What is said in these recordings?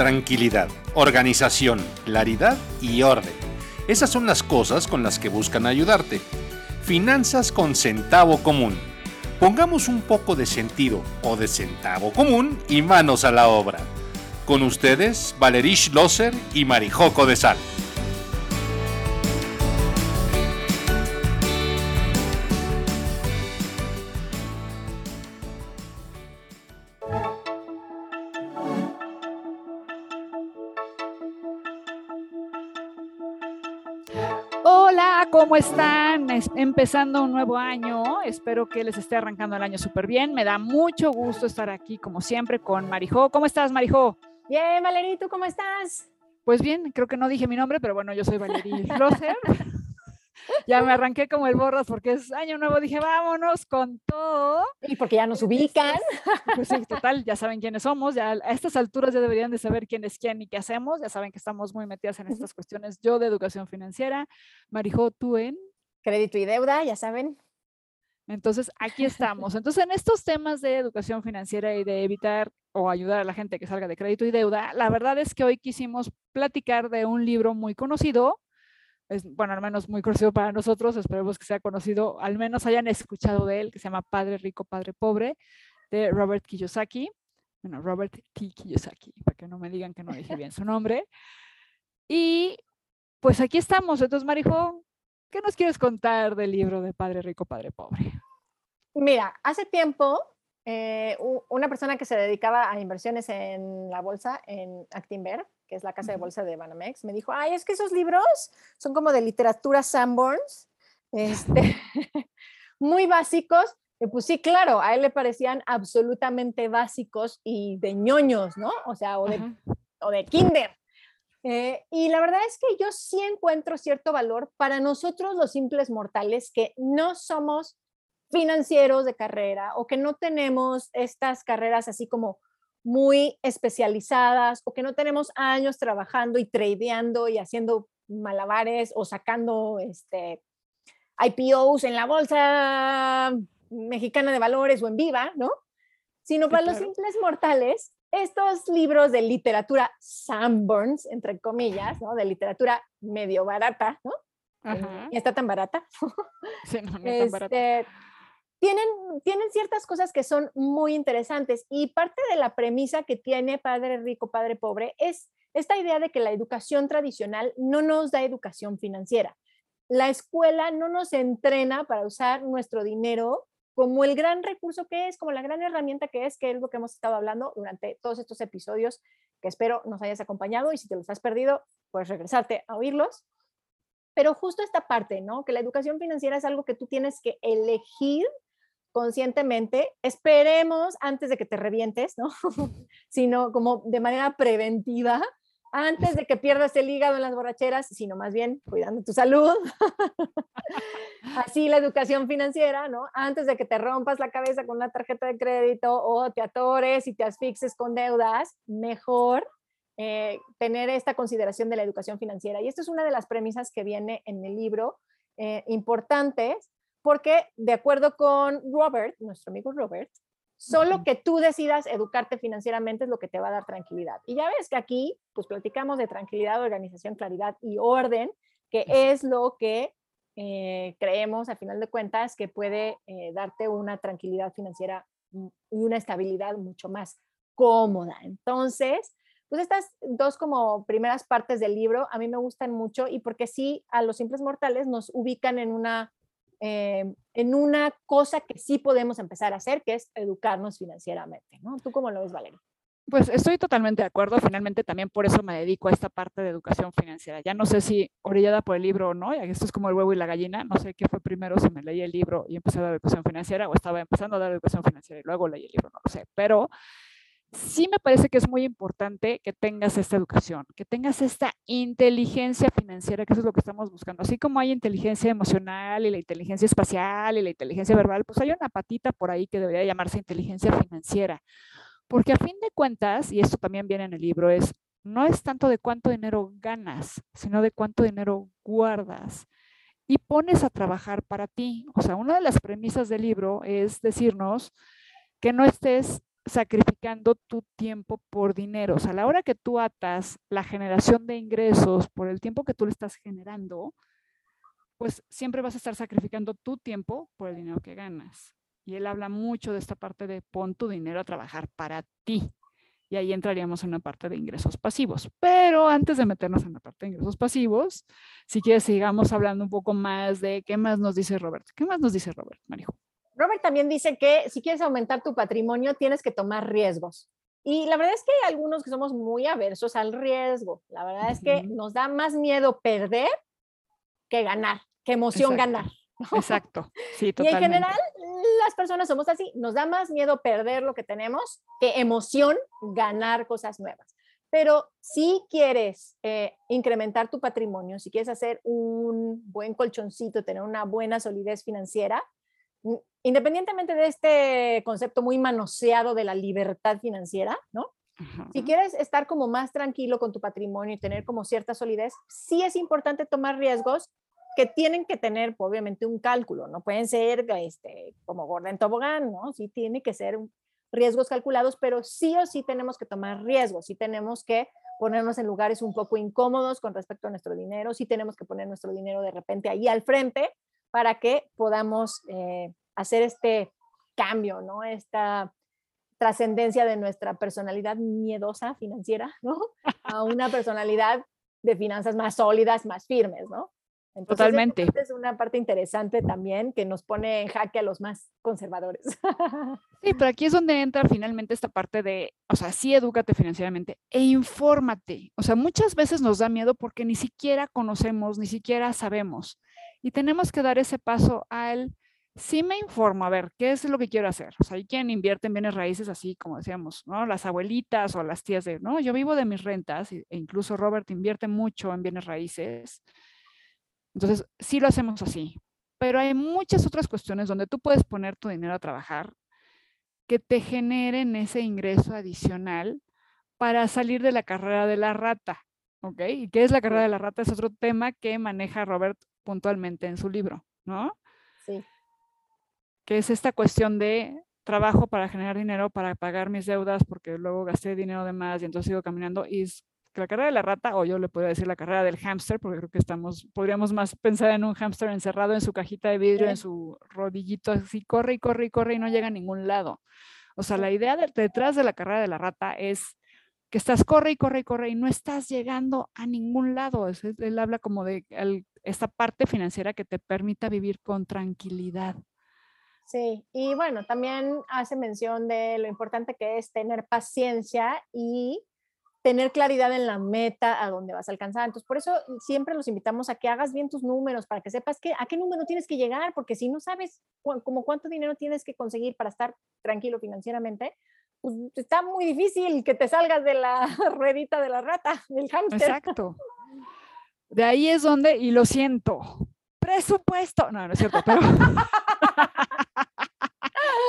tranquilidad, organización, claridad y orden. Esas son las cosas con las que buscan ayudarte. Finanzas con centavo común. Pongamos un poco de sentido o de centavo común y manos a la obra. Con ustedes, Valerish Loser y Marijoco de Sal. ¿Cómo están? empezando un nuevo año. Espero que les esté arrancando el año súper bien. Me da mucho gusto estar aquí, como siempre, con Marijo. ¿Cómo estás, Marijo? Bien, Valerie, ¿tú cómo estás? Pues bien, creo que no dije mi nombre, pero bueno, yo soy Valerie Roser. Ya me arranqué como el borras porque es año nuevo, dije, vámonos con todo. Y porque ya nos ubican. Pues sí, total, ya saben quiénes somos, ya a estas alturas ya deberían de saber quién es quién y qué hacemos, ya saben que estamos muy metidas en estas cuestiones, yo de educación financiera, Marijo, tú en... Crédito y deuda, ya saben. Entonces, aquí estamos. Entonces, en estos temas de educación financiera y de evitar o ayudar a la gente que salga de crédito y deuda, la verdad es que hoy quisimos platicar de un libro muy conocido, es, bueno, al menos muy conocido para nosotros, esperemos que sea conocido, al menos hayan escuchado de él, que se llama Padre Rico, Padre Pobre, de Robert Kiyosaki. Bueno, Robert T. Kiyosaki, para que no me digan que no dije bien su nombre. Y pues aquí estamos. Entonces, Marijo, ¿qué nos quieres contar del libro de Padre Rico, Padre Pobre? Mira, hace tiempo eh, una persona que se dedicaba a inversiones en la bolsa, en Actinver, que es la casa de bolsa de Banamex, me dijo, ay, es que esos libros son como de literatura Sanborns, este, muy básicos. Y pues sí, claro, a él le parecían absolutamente básicos y de ñoños, ¿no? O sea, o de, o de kinder. Eh, y la verdad es que yo sí encuentro cierto valor para nosotros los simples mortales que no somos financieros de carrera o que no tenemos estas carreras así como muy especializadas o que no tenemos años trabajando y tradeando y haciendo malabares o sacando este, IPOs en la bolsa mexicana de valores o en viva, ¿no? Sino para los simples mortales, estos libros de literatura Sanborns, entre comillas, ¿no? De literatura medio barata, ¿no? Y está tan barata. Sí, no, no tan barata este, tienen, tienen ciertas cosas que son muy interesantes y parte de la premisa que tiene Padre Rico, Padre Pobre es esta idea de que la educación tradicional no nos da educación financiera. La escuela no nos entrena para usar nuestro dinero como el gran recurso que es, como la gran herramienta que es, que es lo que hemos estado hablando durante todos estos episodios, que espero nos hayas acompañado y si te los has perdido, pues regresarte a oírlos. Pero justo esta parte, ¿no? Que la educación financiera es algo que tú tienes que elegir conscientemente, esperemos antes de que te revientes, ¿no? sino como de manera preventiva, antes de que pierdas el hígado en las borracheras, sino más bien cuidando tu salud. Así la educación financiera, ¿no? Antes de que te rompas la cabeza con una tarjeta de crédito o te atores y te asfixies con deudas, mejor eh, tener esta consideración de la educación financiera. Y esto es una de las premisas que viene en el libro, eh, importantes, porque de acuerdo con Robert, nuestro amigo Robert, solo que tú decidas educarte financieramente es lo que te va a dar tranquilidad. Y ya ves que aquí, pues platicamos de tranquilidad, organización, claridad y orden, que es lo que eh, creemos, a final de cuentas, que puede eh, darte una tranquilidad financiera y una estabilidad mucho más cómoda. Entonces, pues estas dos como primeras partes del libro a mí me gustan mucho y porque sí, a los simples mortales nos ubican en una eh, en una cosa que sí podemos empezar a hacer, que es educarnos financieramente, ¿no? ¿Tú cómo lo ves, Valeria? Pues estoy totalmente de acuerdo. Finalmente también por eso me dedico a esta parte de educación financiera. Ya no sé si orillada por el libro o no, esto es como el huevo y la gallina. No sé qué fue primero, si me leí el libro y empecé a dar educación financiera o estaba empezando a dar educación financiera y luego leí el libro, no lo sé. Pero sí me parece que es muy importante que tengas esta educación, que tengas esta inteligencia financiera, que eso es lo que estamos buscando. Así como hay inteligencia emocional y la inteligencia espacial y la inteligencia verbal, pues hay una patita por ahí que debería llamarse inteligencia financiera. Porque a fin de cuentas, y esto también viene en el libro, es no es tanto de cuánto dinero ganas, sino de cuánto dinero guardas y pones a trabajar para ti. O sea, una de las premisas del libro es decirnos que no estés sacrificando tu tiempo por dinero. O sea, a la hora que tú atas la generación de ingresos por el tiempo que tú le estás generando, pues siempre vas a estar sacrificando tu tiempo por el dinero que ganas. Y él habla mucho de esta parte de pon tu dinero a trabajar para ti. Y ahí entraríamos en una parte de ingresos pasivos. Pero antes de meternos en la parte de ingresos pasivos, si quieres sigamos hablando un poco más de qué más nos dice Robert. ¿Qué más nos dice Robert, Marijo? Robert también dice que si quieres aumentar tu patrimonio, tienes que tomar riesgos. Y la verdad es que hay algunos que somos muy aversos al riesgo. La verdad es que nos da más miedo perder que ganar, que emoción ganar. Exacto, sí, totalmente. Y en general, las personas somos así, nos da más miedo perder lo que tenemos que emoción ganar cosas nuevas. Pero si quieres eh, incrementar tu patrimonio, si quieres hacer un buen colchoncito, tener una buena solidez financiera, independientemente de este concepto muy manoseado de la libertad financiera, ¿no? Si quieres estar como más tranquilo con tu patrimonio y tener como cierta solidez, sí es importante tomar riesgos que tienen que tener obviamente un cálculo, no pueden ser este, como gorda en tobogán, ¿no? Sí tiene que ser riesgos calculados, pero sí o sí tenemos que tomar riesgos, sí tenemos que ponernos en lugares un poco incómodos con respecto a nuestro dinero, sí tenemos que poner nuestro dinero de repente ahí al frente para que podamos eh, hacer este cambio, ¿no? Esta trascendencia de nuestra personalidad miedosa financiera, ¿no? A una personalidad de finanzas más sólidas, más firmes, ¿no? Totalmente. Es una parte interesante también que nos pone en jaque a los más conservadores. Sí, pero aquí es donde entra finalmente esta parte de, o sea, sí, edúcate financieramente e infórmate. O sea, muchas veces nos da miedo porque ni siquiera conocemos, ni siquiera sabemos. Y tenemos que dar ese paso al, sí me informo, a ver, ¿qué es lo que quiero hacer? O sea, hay quien invierte en bienes raíces así, como decíamos, ¿no? Las abuelitas o las tías de, no, yo vivo de mis rentas e incluso Robert invierte mucho en bienes raíces entonces, sí lo hacemos así, pero hay muchas otras cuestiones donde tú puedes poner tu dinero a trabajar que te generen ese ingreso adicional para salir de la carrera de la rata, ¿ok? ¿Y qué es la carrera de la rata? Es otro tema que maneja Robert puntualmente en su libro, ¿no? Sí. Que es esta cuestión de trabajo para generar dinero, para pagar mis deudas, porque luego gasté dinero de más y entonces sigo caminando y es la carrera de la rata, o yo le podría decir la carrera del hámster, porque creo que estamos, podríamos más pensar en un hámster encerrado en su cajita de vidrio, en su rodillito, así corre y corre y corre y no llega a ningún lado. O sea, la idea detrás de la carrera de la rata es que estás corre y corre y corre y no estás llegando a ningún lado. él habla como de esta parte financiera que te permita vivir con tranquilidad. Sí, y bueno, también hace mención de lo importante que es tener paciencia y tener claridad en la meta a dónde vas a alcanzar. Entonces, por eso siempre los invitamos a que hagas bien tus números, para que sepas que, a qué número tienes que llegar, porque si no sabes como cuánto dinero tienes que conseguir para estar tranquilo financieramente, pues está muy difícil que te salgas de la ruedita de la rata, del hámster. Exacto. De ahí es donde, y lo siento, presupuesto. No, no es cierto, pero...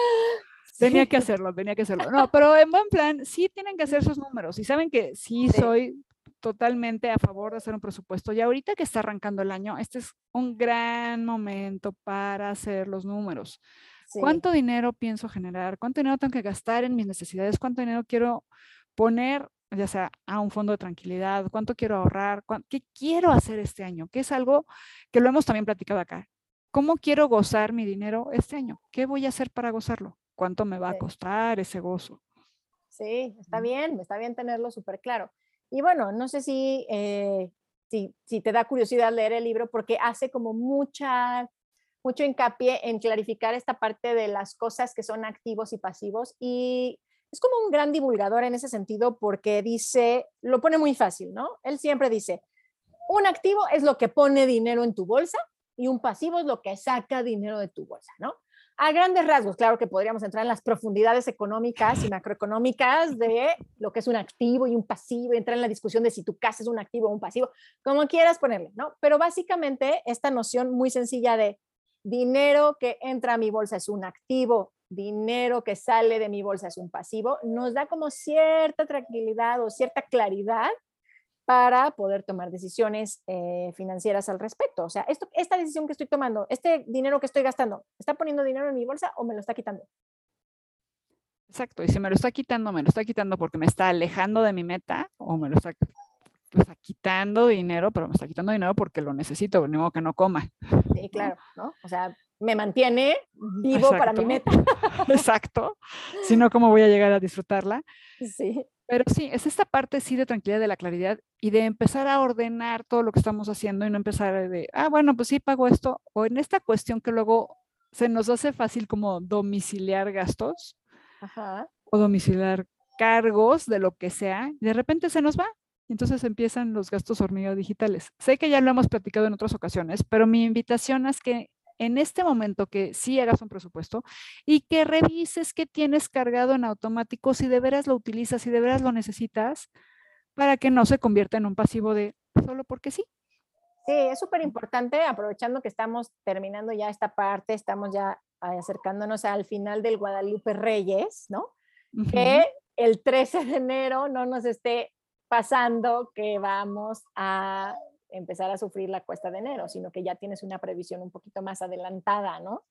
Tenía que hacerlo, tenía que hacerlo. No, pero en buen plan, sí tienen que hacer sus números y saben que sí, soy totalmente a favor de hacer un presupuesto. Y ahorita que está arrancando el año, este es un gran momento para hacer los números. ¿Cuánto dinero pienso generar? ¿Cuánto dinero tengo que gastar en mis necesidades? ¿Cuánto dinero quiero poner, ya sea a un fondo de tranquilidad? ¿Cuánto quiero ahorrar? ¿Qué quiero hacer este año? Que es algo que lo hemos también platicado acá. ¿Cómo quiero gozar mi dinero este año? ¿Qué voy a hacer para gozarlo? cuánto me va a costar ese gozo. Sí, está bien, está bien tenerlo súper claro. Y bueno, no sé si, eh, si, si, te da curiosidad leer el libro porque hace como mucha, mucho hincapié en clarificar esta parte de las cosas que son activos y pasivos y es como un gran divulgador en ese sentido porque dice, lo pone muy fácil, ¿no? Él siempre dice, un activo es lo que pone dinero en tu bolsa y un pasivo es lo que saca dinero de tu bolsa, ¿no? A grandes rasgos, claro que podríamos entrar en las profundidades económicas y macroeconómicas de lo que es un activo y un pasivo, y entrar en la discusión de si tu casa es un activo o un pasivo, como quieras ponerle, ¿no? Pero básicamente esta noción muy sencilla de dinero que entra a mi bolsa es un activo, dinero que sale de mi bolsa es un pasivo, nos da como cierta tranquilidad o cierta claridad para poder tomar decisiones eh, financieras al respecto. O sea, esto, esta decisión que estoy tomando, este dinero que estoy gastando, ¿está poniendo dinero en mi bolsa o me lo está quitando? Exacto, y si me lo está quitando, me lo está quitando porque me está alejando de mi meta o me lo está, quitando dinero, pero me está quitando dinero porque lo necesito, ni modo que no coma. Sí, claro, ¿no? O sea, me mantiene vivo para mi meta. Exacto, si no, ¿cómo voy a llegar a disfrutarla? Sí. Pero sí, es esta parte sí de tranquilidad, de la claridad y de empezar a ordenar todo lo que estamos haciendo y no empezar de, ah, bueno, pues sí pago esto, o en esta cuestión que luego se nos hace fácil como domiciliar gastos o domiciliar cargos de lo que sea, de repente se nos va. Y entonces empiezan los gastos hormiga digitales. Sé que ya lo hemos platicado en otras ocasiones, pero mi invitación es que en este momento que sí hagas un presupuesto y que revises qué tienes cargado en automático, si de veras lo utilizas, si de veras lo necesitas, para que no se convierta en un pasivo de solo porque sí. Sí, es súper importante, aprovechando que estamos terminando ya esta parte, estamos ya acercándonos al final del Guadalupe Reyes, ¿no? Que el 13 de enero no nos esté pasando que vamos a empezar a sufrir la cuesta de enero, sino que ya tienes una previsión un poquito más adelantada, ¿no?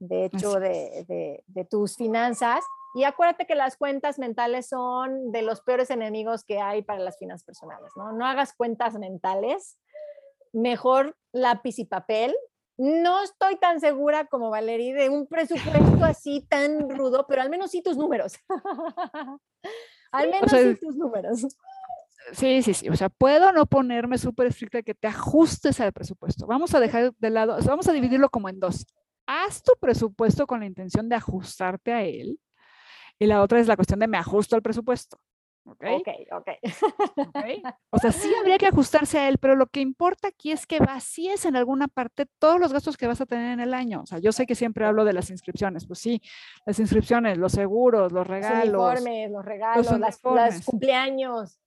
De hecho, de, de, tus finanzas. Y acuérdate que las cuentas mentales son de los peores enemigos que hay para las finanzas personales, ¿no? No hagas cuentas mentales, mejor lápiz y papel. No estoy tan segura como Valerie de un presupuesto así tan rudo, pero al menos sí tus números. al menos sí tus números. Sí, sí, sí. O sea, puedo no ponerme súper estricta que te ajustes al presupuesto. Vamos a dejar de lado, vamos a dividirlo como en dos. Haz tu presupuesto con la intención de ajustarte a él. Y la otra es la cuestión de me ajusto al presupuesto. ¿Ok? Ok, ok. okay. O sea, sí habría que ajustarse a él, pero lo que importa aquí es que vacíes en alguna parte todos los gastos que vas a tener en el año. O sea, yo sé que siempre hablo de las inscripciones. Pues sí, las inscripciones, los seguros, los regalos. Los uniformes, los regalos, los las, cumpleaños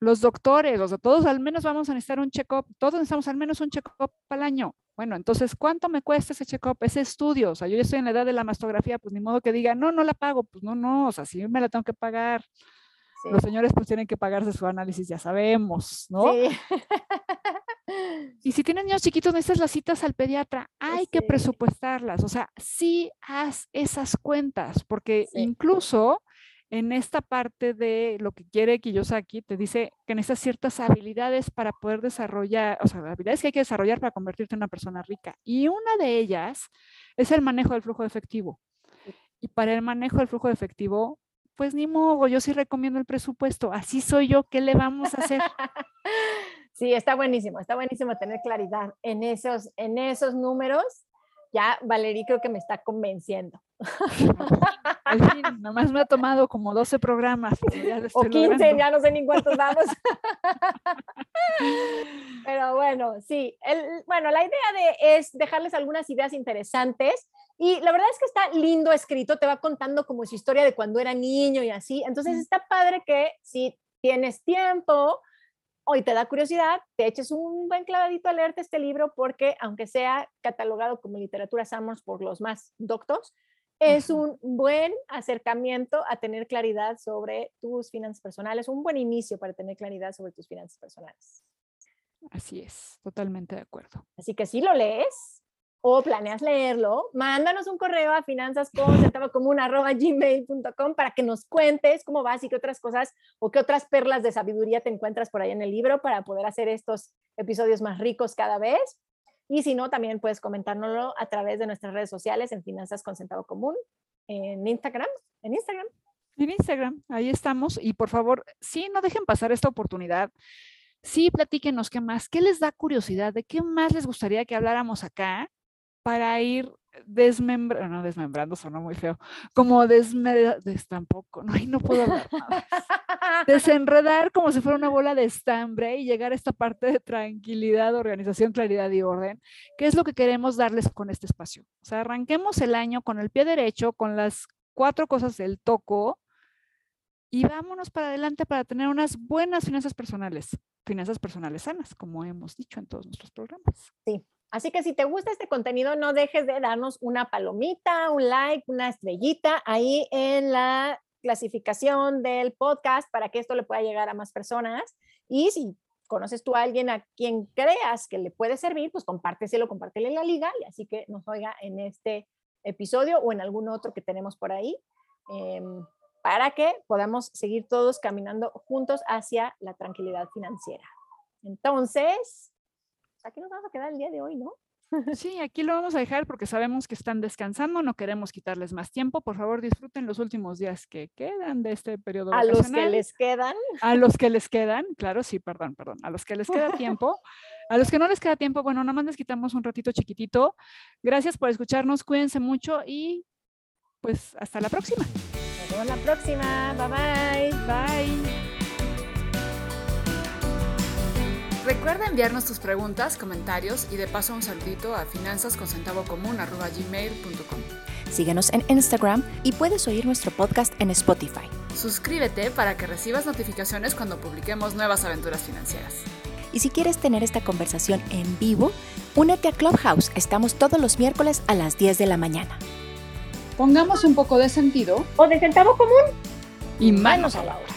los doctores, o sea, todos al menos vamos a necesitar un check-up, todos necesitamos al menos un check-up al año. Bueno, entonces, ¿cuánto me cuesta ese check-up, ese estudio? O sea, yo ya estoy en la edad de la mastografía, pues ni modo que diga, no, no la pago, pues no, no, o sea, sí me la tengo que pagar. Los señores pues tienen que pagarse su análisis, ya sabemos, ¿no? Sí. y si tienen niños chiquitos, necesitas las citas al pediatra, hay que presupuestarlas, o sea, sí haz esas cuentas, porque incluso en esta parte de lo que quiere Kiyosaki, te dice que necesitas ciertas habilidades para poder desarrollar, o sea, habilidades que hay que desarrollar para convertirte en una persona rica. Y una de ellas es el manejo del flujo de efectivo. Y para el manejo del flujo de efectivo, pues ni modo, yo sí recomiendo el presupuesto. Así soy yo, ¿qué le vamos a hacer? Sí, está buenísimo, está buenísimo tener claridad en esos, en esos números ya Valerie creo que me está convenciendo. Al fin, nomás me ha tomado como 12 programas. o 15, ya no sé ni cuántos damos. Pero bueno, sí. El, bueno, la idea de, es dejarles algunas ideas interesantes. Y la verdad es que está lindo escrito, te va contando como su historia de cuando era niño y así. Entonces está padre que si tienes tiempo, hoy te da curiosidad, te eches un buen clavadito a leerte este libro porque aunque sea catalogado como literatura Summers por los más doctos, es un buen acercamiento a tener claridad sobre tus finanzas personales, un buen inicio para tener claridad sobre tus finanzas personales. Así es, totalmente de acuerdo. Así que si lo lees, o planeas leerlo, mándanos un correo a finanzascon.gmail.com para que nos cuentes cómo vas y qué otras cosas o qué otras perlas de sabiduría te encuentras por ahí en el libro para poder hacer estos episodios más ricos cada vez. Y si no, también puedes comentárnoslo a través de nuestras redes sociales en Finanzas con Centavo Común, en Instagram, en Instagram. En Instagram, ahí estamos. Y por favor, sí, no dejen pasar esta oportunidad. Sí, platíquenos qué más, qué les da curiosidad, de qué más les gustaría que habláramos acá para ir desmembrando, no desmembrando, sonó muy feo, como desmembrando, tampoco, no, no puedo hablar Desenredar como si fuera una bola de estambre y llegar a esta parte de tranquilidad, organización, claridad y orden, que es lo que queremos darles con este espacio. O sea, arranquemos el año con el pie derecho, con las cuatro cosas del toco y vámonos para adelante para tener unas buenas finanzas personales, finanzas personales sanas, como hemos dicho en todos nuestros programas. Sí, Así que si te gusta este contenido, no dejes de darnos una palomita, un like, una estrellita ahí en la clasificación del podcast para que esto le pueda llegar a más personas. Y si conoces tú a alguien a quien creas que le puede servir, pues compárteselo, compártele la liga y así que nos oiga en este episodio o en algún otro que tenemos por ahí. em, para que podamos seguir todos caminando juntos hacia la tranquilidad financiera. Entonces, aquí nos vamos a quedar el día de hoy, ¿no? Sí, aquí lo vamos a dejar porque sabemos que están descansando, no queremos quitarles más tiempo. Por favor, disfruten los últimos días que quedan de este periodo. A los que les quedan. A los que les quedan, claro, sí, perdón, perdón. A los que les queda tiempo. A los que no les queda tiempo, bueno, nada más les quitamos un ratito chiquitito. Gracias por escucharnos, cuídense mucho y pues hasta la próxima. Nos vemos la próxima. Bye bye. Bye. Recuerda enviarnos tus preguntas, comentarios y de paso un saludito a finanzasconcentavocomún.gmail.com Síguenos en Instagram y puedes oír nuestro podcast en Spotify. Suscríbete para que recibas notificaciones cuando publiquemos nuevas aventuras financieras. Y si quieres tener esta conversación en vivo, únete a Clubhouse. Estamos todos los miércoles a las 10 de la mañana. Pongamos un poco de sentido o de centavo común y manos a la obra.